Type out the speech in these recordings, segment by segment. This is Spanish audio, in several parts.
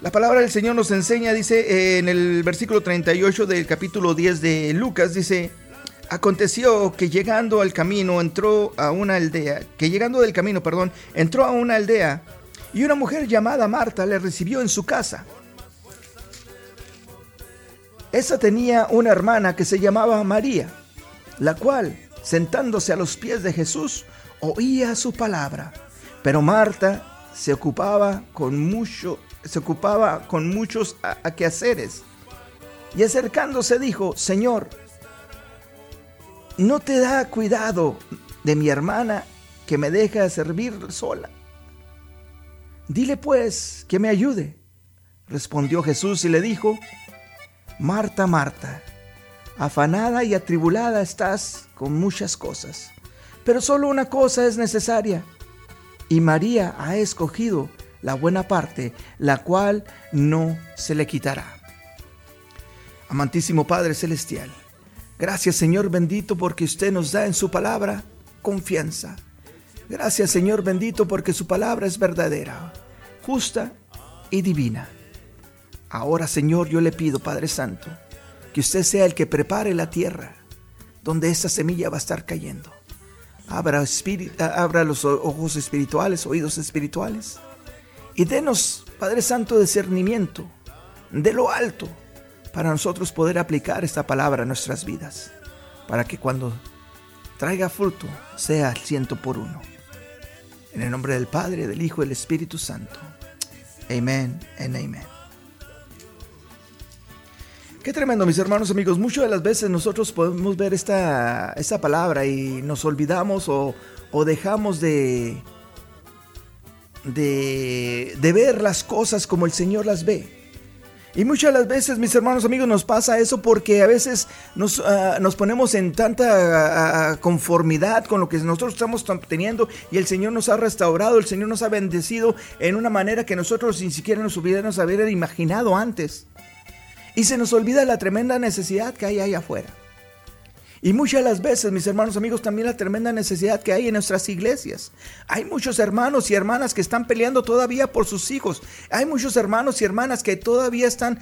La palabra del Señor nos enseña, dice eh, en el versículo 38 del capítulo 10 de Lucas, dice, aconteció que llegando al camino entró a una aldea, que llegando del camino, perdón, entró a una aldea y una mujer llamada Marta le recibió en su casa. Esa tenía una hermana que se llamaba María, la cual, sentándose a los pies de Jesús, oía su palabra. Pero Marta se ocupaba con mucho se ocupaba con muchos quehaceres. Y acercándose dijo, Señor, ¿no te da cuidado de mi hermana que me deja servir sola? Dile pues que me ayude. Respondió Jesús y le dijo, Marta, Marta, afanada y atribulada estás con muchas cosas, pero solo una cosa es necesaria, y María ha escogido la buena parte, la cual no se le quitará. Amantísimo Padre Celestial, gracias Señor bendito porque usted nos da en su palabra confianza. Gracias Señor bendito porque su palabra es verdadera, justa y divina. Ahora Señor yo le pido Padre Santo que usted sea el que prepare la tierra donde esta semilla va a estar cayendo. Abra, abra los ojos espirituales, oídos espirituales y denos, Padre Santo, discernimiento de lo alto para nosotros poder aplicar esta palabra a nuestras vidas, para que cuando traiga fruto sea ciento por uno. En el nombre del Padre, del Hijo y del Espíritu Santo. Amén en amén. Qué tremendo, mis hermanos amigos. Muchas de las veces nosotros podemos ver esta, esta palabra y nos olvidamos o, o dejamos de, de, ver las cosas como el Señor las ve. Y muchas de las veces, mis hermanos amigos, nos pasa eso porque a veces nos, ah, nos ponemos en tanta conformidad con lo que nosotros estamos teniendo y el Señor nos ha restaurado, el Señor nos ha bendecido en una manera que nosotros ni siquiera nos hubiéramos imaginado antes. Y se nos olvida la tremenda necesidad que hay ahí afuera. Y muchas las veces, mis hermanos amigos, también la tremenda necesidad que hay en nuestras iglesias. Hay muchos hermanos y hermanas que están peleando todavía por sus hijos. Hay muchos hermanos y hermanas que todavía están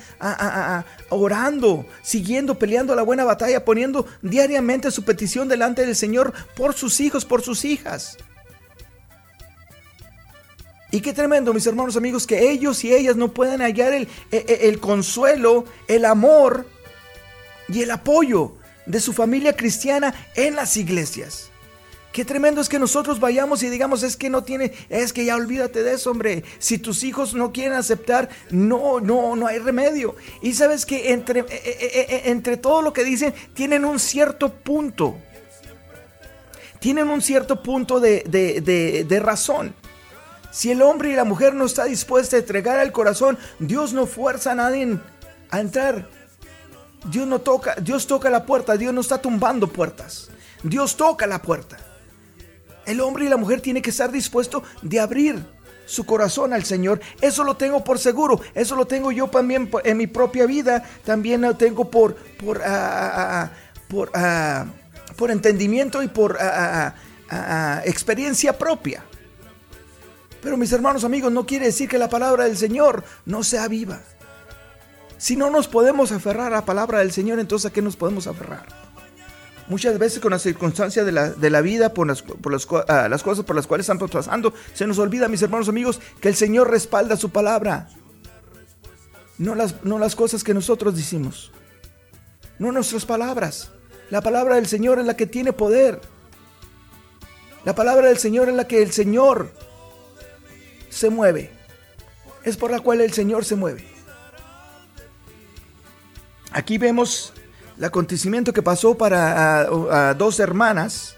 orando, siguiendo, peleando la buena batalla, poniendo diariamente su petición delante del Señor por sus hijos, por sus hijas. Y qué tremendo, mis hermanos amigos, que ellos y ellas no puedan hallar el, el, el consuelo, el amor y el apoyo de su familia cristiana en las iglesias. Qué tremendo es que nosotros vayamos y digamos, es que no tiene, es que ya olvídate de eso, hombre. Si tus hijos no quieren aceptar, no, no, no hay remedio. Y sabes que entre, eh, eh, eh, entre todo lo que dicen, tienen un cierto punto. Tienen un cierto punto de, de razón. Si el hombre y la mujer no está dispuesta a entregar el corazón, Dios no fuerza a nadie a entrar. Dios no toca, Dios toca la puerta, Dios no está tumbando puertas. Dios toca la puerta. El hombre y la mujer tienen que estar dispuestos de abrir su corazón al Señor. Eso lo tengo por seguro. Eso lo tengo yo también en mi propia vida. También lo tengo por, por, ah, ah, ah, por, por entendimiento y por experiencia propia. Pero mis hermanos amigos, no quiere decir que la palabra del Señor no sea viva. Si no nos podemos aferrar a la palabra del Señor, entonces ¿a qué nos podemos aferrar? Muchas veces con las circunstancias de la, vida, por, las, ah, las, cosas por las cuales estamos pasando, se nos olvida, mis hermanos amigos, que el Señor respalda su palabra. No las, no las cosas que nosotros decimos. No nuestras palabras. La palabra del Señor es la que tiene poder. La palabra del Señor es la que el Señor se mueve. Es por la cual el Señor se mueve. Aquí vemos el acontecimiento que pasó para dos hermanas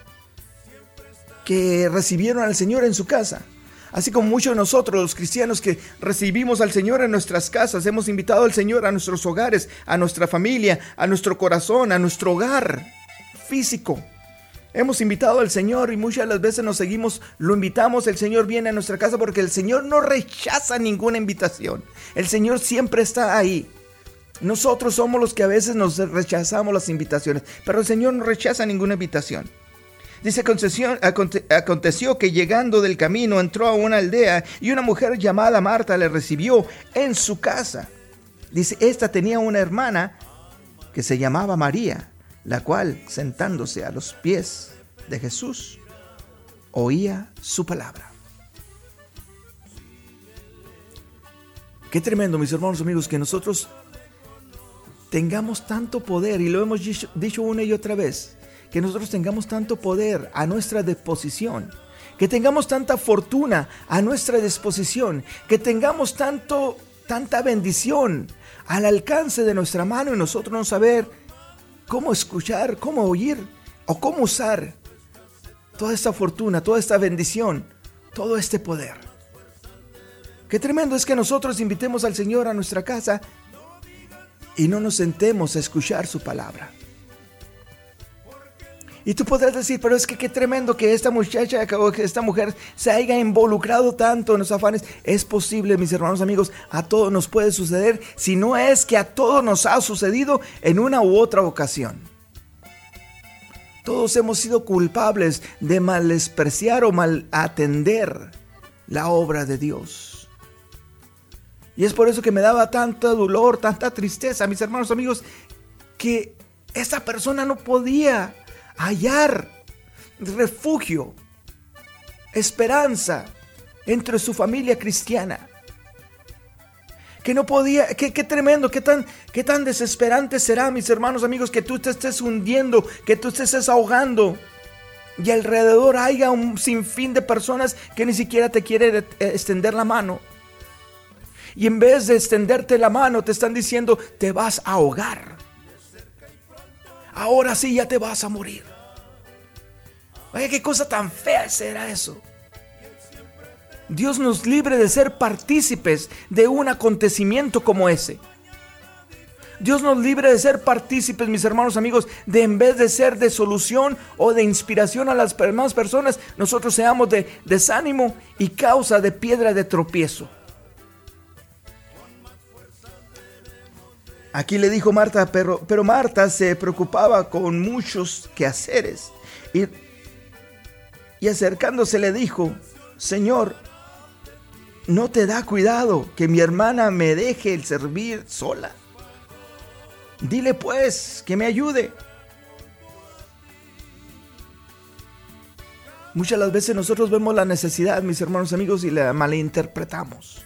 que recibieron al Señor en su casa. Así como muchos de nosotros, los cristianos que recibimos al Señor en nuestras casas, hemos invitado al Señor a nuestros hogares, a nuestra familia, a nuestro corazón, a nuestro hogar físico. Hemos invitado al Señor y muchas de las veces nos seguimos, lo invitamos, el Señor viene a nuestra casa porque el Señor no rechaza ninguna invitación. El Señor siempre está ahí. Nosotros somos los que a veces nos rechazamos las invitaciones, pero el Señor no rechaza ninguna invitación. Dice, aconteció que llegando del camino entró a una aldea y una mujer llamada Marta le recibió en su casa. Dice, esta tenía una hermana que se llamaba María, la cual, sentándose a los pies de Jesús, oía su palabra. Qué tremendo, mis hermanos amigos, que nosotros tengamos tanto poder, y lo hemos dicho, una y otra vez, que nosotros tengamos tanto poder a nuestra disposición, que tengamos tanta fortuna a nuestra disposición, que tengamos tanto, tanta bendición al alcance de nuestra mano y nosotros no saber cómo escuchar, cómo oír o cómo usar toda esta fortuna, toda esta bendición, todo este poder. Qué tremendo es que nosotros invitemos al Señor a nuestra casa y no nos sentemos a escuchar su palabra. Y tú podrás decir, pero es que qué tremendo que esta muchacha que esta mujer se haya involucrado tanto en los afanes. Es posible, mis hermanos amigos, a todos nos puede suceder, si no es que a todos nos ha sucedido en una u otra ocasión. Todos hemos sido culpables de malespreciar o mal atender la obra de Dios. Y es por eso que me daba tanto dolor, tanta tristeza, mis hermanos amigos, que esa persona no podía hallar refugio, esperanza entre su familia cristiana. Que no podía, qué, tremendo, qué tan, qué tan desesperante será, mis hermanos amigos, que tú te estés hundiendo, que tú te estés ahogando. Y alrededor haya un sinfín de personas que ni siquiera te quieren extender la mano. Y en vez de extenderte la mano, te están diciendo, te vas a ahogar. Ahora sí ya te vas a morir. Oye, qué cosa tan fea será eso. Dios nos libre de ser partícipes de un acontecimiento como ese. Dios nos libre de ser partícipes, mis hermanos amigos, de en vez de ser de solución o de inspiración a las demás personas, nosotros seamos de desánimo y causa de piedra de tropiezo. Aquí le dijo Marta, pero, pero Marta se preocupaba con muchos quehaceres y y acercándose le dijo, Señor, ¿no te da cuidado que mi hermana me deje el servir sola? Dile pues que me ayude. Muchas las veces nosotros vemos la necesidad, mis hermanos amigos, y la malinterpretamos.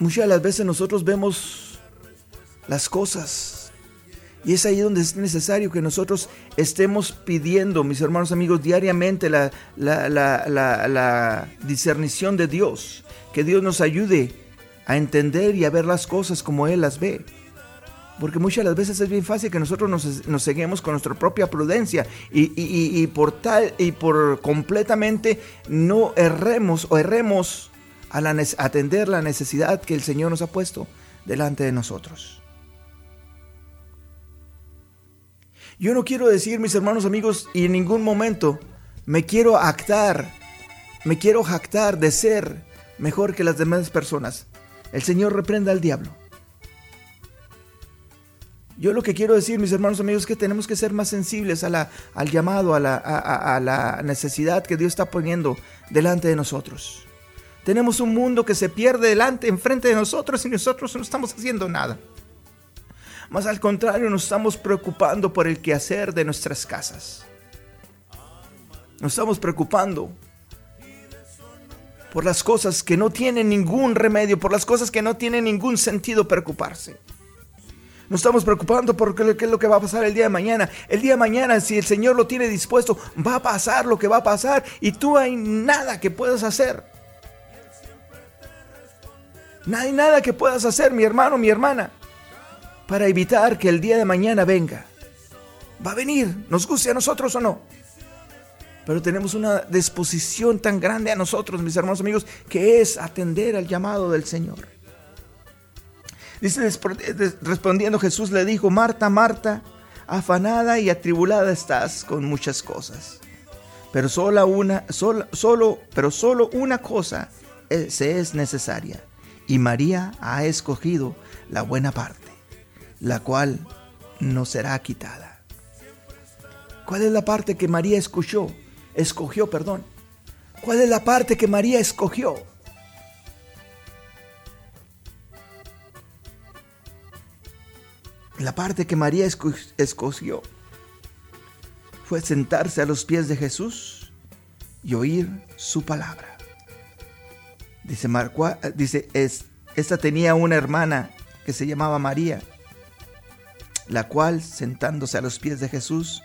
Muchas las veces nosotros vemos las cosas y es ahí donde es necesario que nosotros estemos pidiendo, mis hermanos amigos, diariamente la, la, discernición de Dios. Que Dios nos ayude a entender y a ver las cosas como Él las ve. Porque muchas las veces es bien fácil que nosotros nos, seguimos con nuestra propia prudencia y, y, por tal y por completamente no erremos o erremos a atender la necesidad que el Señor nos ha puesto delante de nosotros. Yo no quiero decir, mis hermanos amigos, y en ningún momento me quiero actar, me quiero jactar de ser mejor que las demás personas. El Señor reprenda al diablo. Yo lo que quiero decir, mis hermanos amigos, es que tenemos que ser más sensibles a la, al llamado, a la, a la necesidad que Dios está poniendo delante de nosotros. Tenemos un mundo que se pierde delante, enfrente de nosotros y nosotros no estamos haciendo nada. Más al contrario, nos estamos preocupando por el quehacer de nuestras casas. Nos estamos preocupando por las cosas que no tienen ningún remedio, por las cosas que no tienen ningún sentido preocuparse. Nos estamos preocupando por qué es lo que va a pasar el día de mañana. El día de mañana, si el Señor lo tiene dispuesto, va a pasar lo que va a pasar y tú hay nada que puedas hacer. No hay nada que puedas hacer, mi hermano, mi hermana para evitar que el día de mañana venga. Va a venir, nos guste a nosotros o no. Pero tenemos una disposición tan grande a nosotros, mis hermanos amigos, que es atender al llamado del Señor. Dice, respondiendo Jesús le dijo, Marta, Marta, afanada y atribulada estás con muchas cosas. Pero solo una, solo, solo, pero solo una cosa se es necesaria. Y María ha escogido la buena parte la cual no será quitada. ¿Cuál es la parte que María escuchó? Escogió, perdón. ¿Cuál es la parte que María escogió? La parte que María escogió fue sentarse a los pies de Jesús y oír su palabra. Dice, Marco, dice es, esta tenía una hermana que se llamaba María, la cual, sentándose a los pies de Jesús,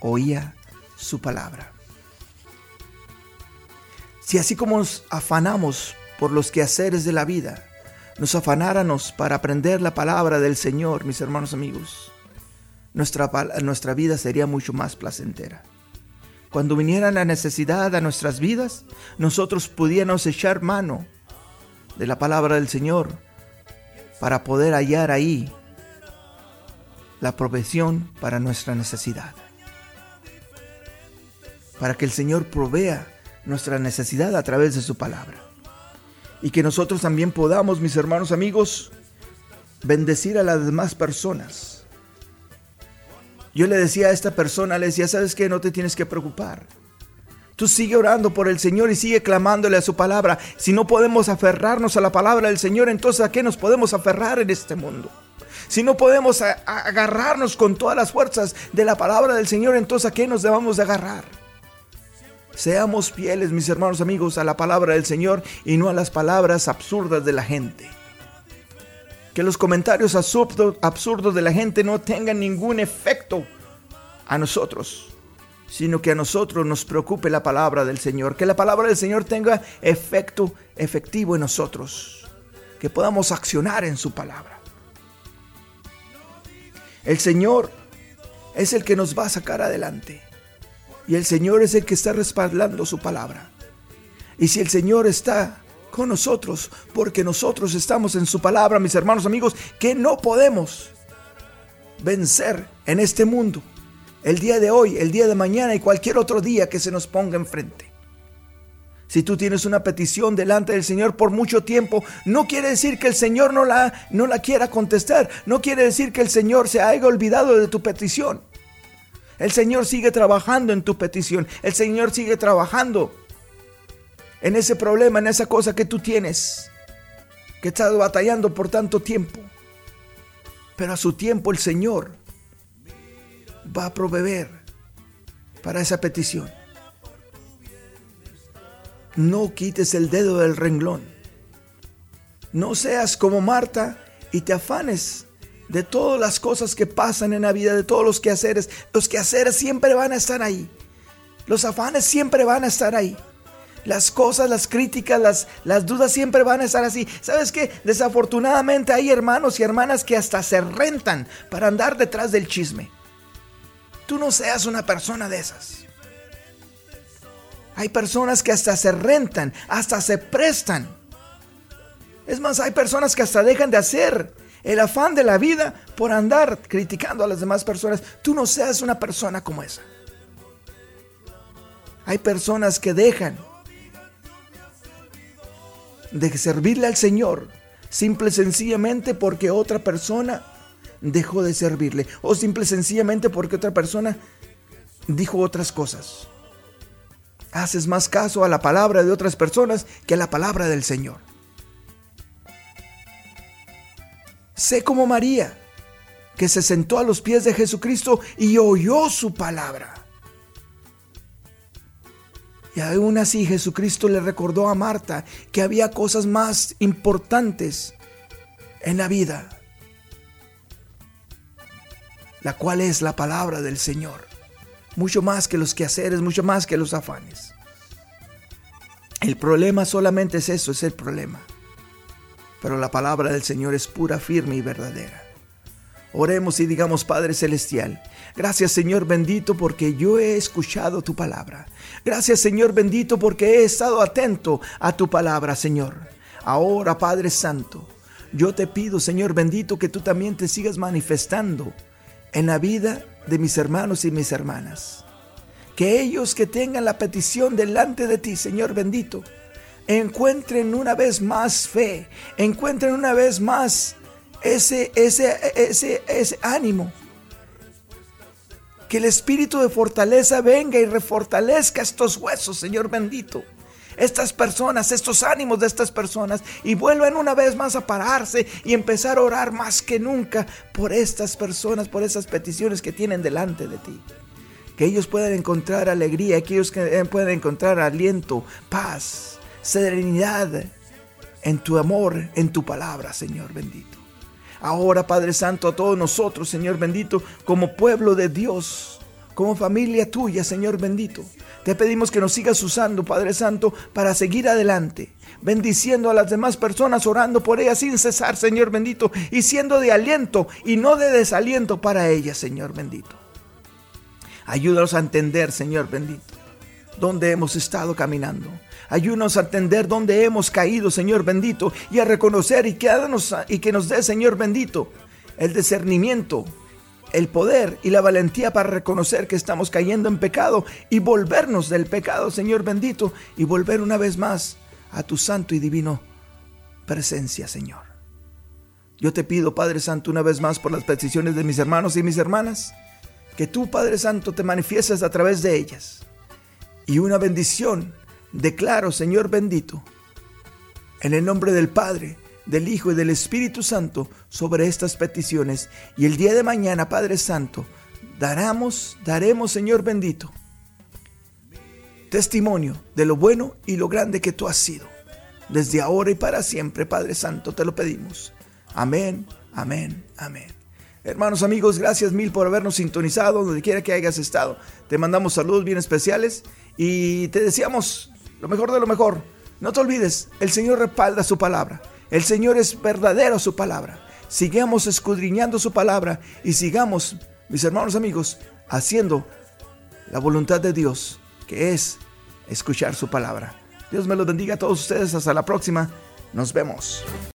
oía su palabra. Si así como nos afanamos por los quehaceres de la vida, nos afanáramos para aprender la palabra del Señor, mis hermanos amigos, nuestra, nuestra vida sería mucho más placentera. Cuando viniera la necesidad a nuestras vidas, nosotros pudiéramos echar mano de la palabra del Señor para poder hallar ahí la provisión para nuestra necesidad. Para que el Señor provea nuestra necesidad a través de su palabra. Y que nosotros también podamos, mis hermanos amigos, bendecir a las demás personas yo le decía a esta persona, le decía, ¿sabes qué? No te tienes que preocupar. Tú sigue orando por el Señor y sigue clamándole a su palabra. Si no podemos aferrarnos a la palabra del Señor, entonces ¿a qué nos podemos aferrar en este mundo? Si no podemos agarrarnos con todas las fuerzas de la palabra del Señor, entonces ¿a qué nos debemos de agarrar? Seamos fieles, mis hermanos amigos, a la palabra del Señor y no a las palabras absurdas de la gente que los comentarios absurdos, de la gente no tengan ningún efecto a nosotros, sino que a nosotros nos preocupe la palabra del Señor, que la palabra del Señor tenga efecto efectivo en nosotros, que podamos accionar en su palabra. El Señor es el que nos va a sacar adelante y el Señor es el que está respaldando su palabra. Y si el Señor está con nosotros, porque nosotros estamos en su palabra, mis hermanos amigos, que no podemos vencer en este mundo, el día de hoy, el día de mañana y cualquier otro día que se nos ponga enfrente. Si tú tienes una petición delante del Señor por mucho tiempo, no quiere decir que el Señor no la, no la quiera contestar, no quiere decir que el Señor se haya olvidado de tu petición. El Señor sigue trabajando en tu petición, el Señor sigue trabajando en ese problema, en esa cosa que tú tienes, que estás batallando por tanto tiempo. Pero a su tiempo el Señor va a proveer para esa petición. No quites el dedo del renglón. No seas como Marta y te afanes de todas las cosas que pasan en la vida, de todos los quehaceres. Los quehaceres siempre van a estar ahí. Los afanes siempre van a estar ahí. Las cosas, las críticas, las, las dudas siempre van a estar así. ¿Sabes qué? Desafortunadamente hay hermanos y hermanas que hasta se rentan para andar detrás del chisme. Tú no seas una persona de esas. Hay personas que hasta se rentan, hasta se prestan. Es más, hay personas que hasta dejan de hacer el afán de la vida por andar criticando a las demás personas. Tú no seas una persona como esa. Hay personas que dejan de servirle al Señor, simple y sencillamente porque otra persona dejó de servirle, o simple y sencillamente porque otra persona dijo otras cosas. Haces más caso a la palabra de otras personas que a la palabra del Señor. Sé como María, que se sentó a los pies de Jesucristo y oyó su palabra. Y aún así Jesucristo le recordó a Marta que había cosas más importantes en la vida, la cual es la palabra del Señor, mucho más que los quehaceres, mucho más que los afanes. El problema solamente es eso, es el problema. Pero la palabra del Señor es pura, firme y verdadera. Oremos y digamos, Padre Celestial, gracias Señor bendito porque yo he escuchado tu palabra. Gracias Señor bendito porque he estado atento a tu palabra, Señor. Ahora, Padre Santo, yo te pido, Señor bendito, que tú también te sigas manifestando en la vida de mis hermanos y mis hermanas. Que ellos que tengan la petición delante de ti, Señor bendito, encuentren una vez más fe, encuentren una vez más ese, ese, ese, ese ánimo Que el espíritu de fortaleza venga y refortalezca estos huesos, Señor bendito estas personas, estos ánimos de estas personas y vuelvan una vez más a pararse y empezar a orar más que nunca por estas personas, por esas peticiones que tienen delante de ti. Que ellos puedan encontrar alegría, que ellos eh, puedan encontrar aliento, paz, serenidad en tu amor, en tu palabra, Señor bendito. Ahora, Padre Santo, a todos nosotros, Señor bendito, como pueblo de Dios, como familia tuya, Señor bendito. Te pedimos que nos sigas usando, Padre Santo, para seguir adelante, bendiciendo a las demás personas, orando por ellas sin cesar, Señor bendito, y siendo de aliento y no de desaliento para ellas, Señor bendito. Ayúdanos a entender, Señor bendito, dónde hemos estado caminando. Ayúdanos a entender dónde hemos caído, Señor bendito, y a reconocer y que, y que nos dé, Señor bendito, el discernimiento el poder y la valentía para reconocer que estamos cayendo en pecado y volvernos del pecado, Señor bendito, y volver una vez más a tu santo y divino presencia, Señor. Yo te pido, Padre Santo, una vez más por las peticiones de mis hermanos y mis hermanas, que tú, Padre Santo, te manifiestes a través de ellas. Y una bendición declaro, Señor bendito, en el nombre del Padre, del Hijo y del Espíritu Santo sobre estas peticiones. Y el día de mañana, Padre Santo, daremos, daremos, Señor bendito, testimonio de lo bueno y lo grande que tú has sido. Desde ahora y para siempre, Padre Santo, te lo pedimos. Amén, amén, amén. Hermanos, amigos, gracias mil por habernos sintonizado donde quiera que hayas estado. Te mandamos saludos bien especiales y te deseamos lo mejor de lo mejor. No te olvides, el Señor respalda su palabra. El Señor es verdadero su palabra. Sigamos escudriñando su palabra y sigamos, mis hermanos amigos, haciendo la voluntad de Dios, que es escuchar su palabra. Dios me lo bendiga a todos ustedes. Hasta la próxima. Nos vemos.